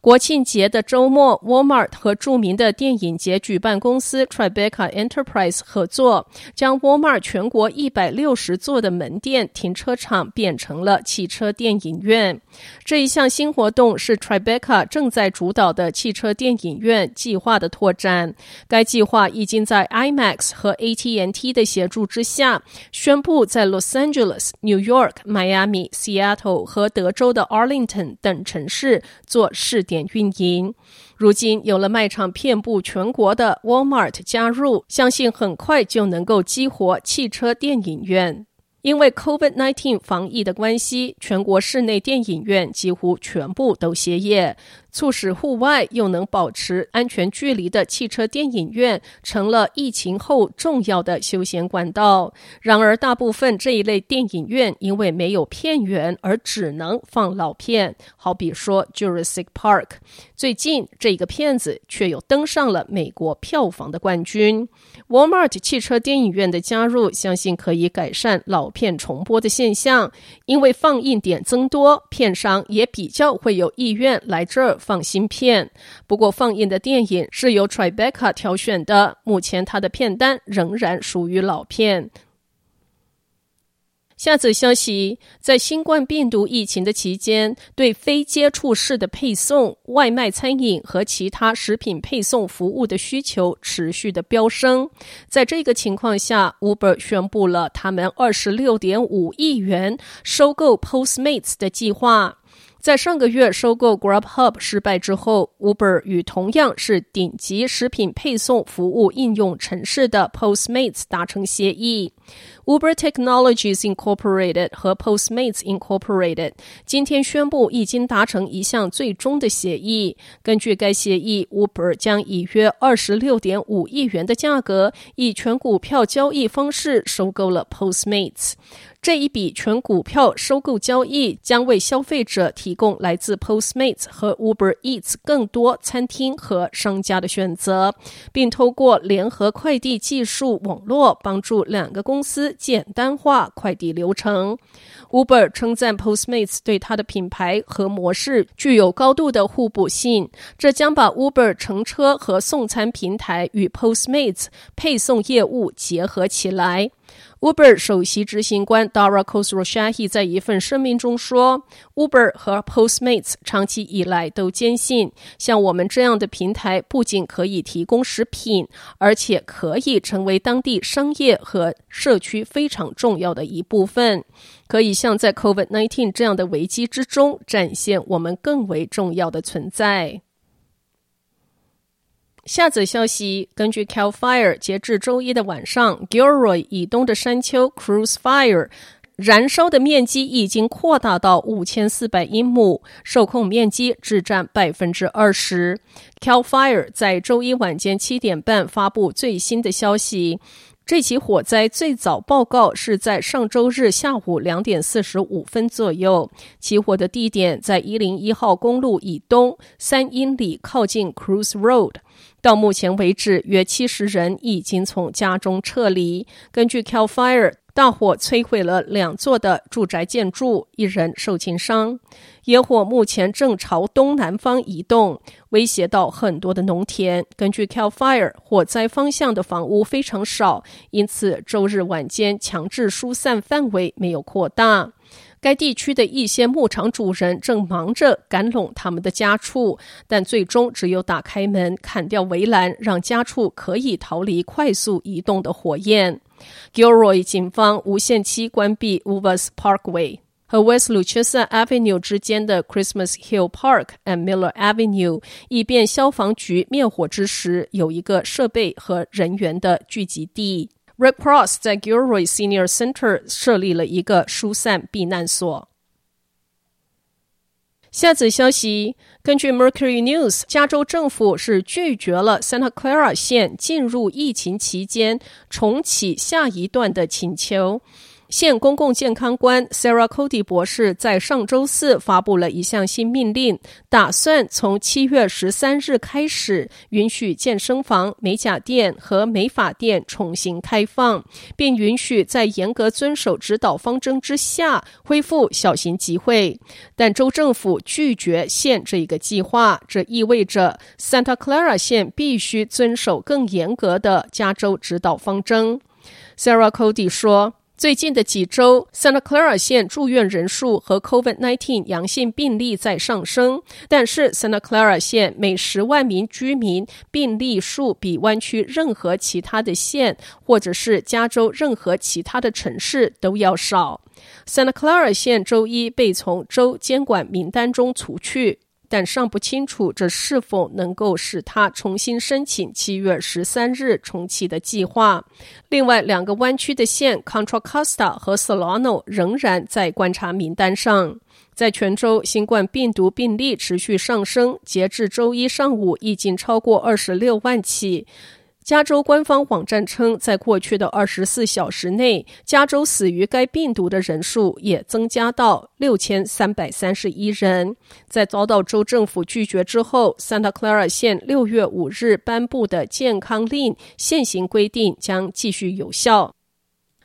国庆节的周末，Walmart 和著名的电影节举办公司 Tribeca Enterprise 合作，将 Walmart 全国一百六十座的门店停车场变成了汽车电影院。这一项新活动是 Tribeca 正在主导的汽车电影院计划的拓展。该计划已经在 IMAX 和 AT&T 的协助之下，宣布在 Los Angeles、New York、Miami、Seattle 和德州的 Arlington 等城市做试点运营，如今有了卖场遍布全国的 Walmart 加入，相信很快就能够激活汽车电影院。因为 Covid nineteen 防疫的关系，全国室内电影院几乎全部都歇业。促使户外又能保持安全距离的汽车电影院成了疫情后重要的休闲管道。然而，大部分这一类电影院因为没有片源而只能放老片，好比说《Jurassic Park》。最近，这个片子却又登上了美国票房的冠军。Walmart 汽车电影院的加入，相信可以改善老片重播的现象，因为放映点增多，片商也比较会有意愿来这儿。放新片，不过放映的电影是由 Tribeca 挑选的，目前它的片单仍然属于老片。下则消息，在新冠病毒疫情的期间，对非接触式的配送、外卖餐饮和其他食品配送服务的需求持续的飙升。在这个情况下，Uber 宣布了他们二十六点五亿元收购 Postmates 的计划。在上个月收购 Grubhub 失败之后，Uber 与同样是顶级食品配送服务应用城市的 Postmates 达成协议。Uber Technologies Incorporated 和 Postmates Incorporated 今天宣布已经达成一项最终的协议。根据该协议，Uber 将以约二十六点五亿元的价格，以全股票交易方式收购了 Postmates。这一笔全股票收购交易将为消费者提供来自 Postmates 和 Uber Eats 更多餐厅和商家的选择，并透过联合快递技术网络帮助两个公公司简单化快递流程。Uber 称赞 Postmates 对它的品牌和模式具有高度的互补性，这将把 Uber 乘车和送餐平台与 Postmates 配送业务结合起来。Uber 首席执行官 Dara Khosroshahi 在一份声明中说：“Uber 和 Postmates 长期以来都坚信，像我们这样的平台不仅可以提供食品，而且可以成为当地商业和社区非常重要的一部分，可以像在 COVID-19 这样的危机之中展现我们更为重要的存在。”下则消息，根据 Cal Fire，截至周一的晚上，Gilroy 以东的山丘 Cruise Fire 燃烧的面积已经扩大到五千四百英亩，受控面积只占百分之二十。Cal Fire 在周一晚间七点半发布最新的消息。这起火灾最早报告是在上周日下午两点四十五分左右，起火的地点在一零一号公路以东三英里，靠近 Cruise Road。到目前为止，约七十人已经从家中撤离。根据 Cal Fire。大火摧毁了两座的住宅建筑，一人受轻伤。野火目前正朝东南方移动，威胁到很多的农田。根据 Cal Fire，火灾方向的房屋非常少，因此周日晚间强制疏散范围没有扩大。该地区的一些牧场主人正忙着赶拢他们的家畜，但最终只有打开门、砍掉围栏，让家畜可以逃离快速移动的火焰。Gilroy 警方无限期关闭 Uvas Parkway 和 West l u c h e s a Avenue 之间的 Christmas Hill Park and Miller Avenue，以便消防局灭火之时有一个设备和人员的聚集地。Red Cross 在 Gilroy Senior Center 设立了一个疏散避难所。下则消息，根据 Mercury News，加州政府是拒绝了 Santa Clara 县进入疫情期间重启下一段的请求。县公共健康官 Sarah Cody 博士在上周四发布了一项新命令，打算从七月十三日开始允许健身房、美甲店和美发店重新开放，并允许在严格遵守指导方针之下恢复小型集会。但州政府拒绝县这一个计划，这意味着 Santa Clara 县必须遵守更严格的加州指导方针。Sarah Cody 说。最近的几周，Santa Clara 县住院人数和 COVID-19 阳性病例在上升，但是 Santa Clara 县每十万名居民病例数比湾区任何其他的县，或者是加州任何其他的城市都要少。Santa Clara 县周一被从州监管名单中除去。但尚不清楚这是否能够使他重新申请七月十三日重启的计划。另外两个湾区的县 Contra Costa 和 Solano 仍然在观察名单上。在泉州，新冠病毒病例持续上升，截至周一上午已经超过二十六万起。加州官方网站称，在过去的二十四小时内，加州死于该病毒的人数也增加到六千三百三十一人。在遭到州政府拒绝之后，Santa Clara 县六月五日颁布的健康令现行规定将继续有效。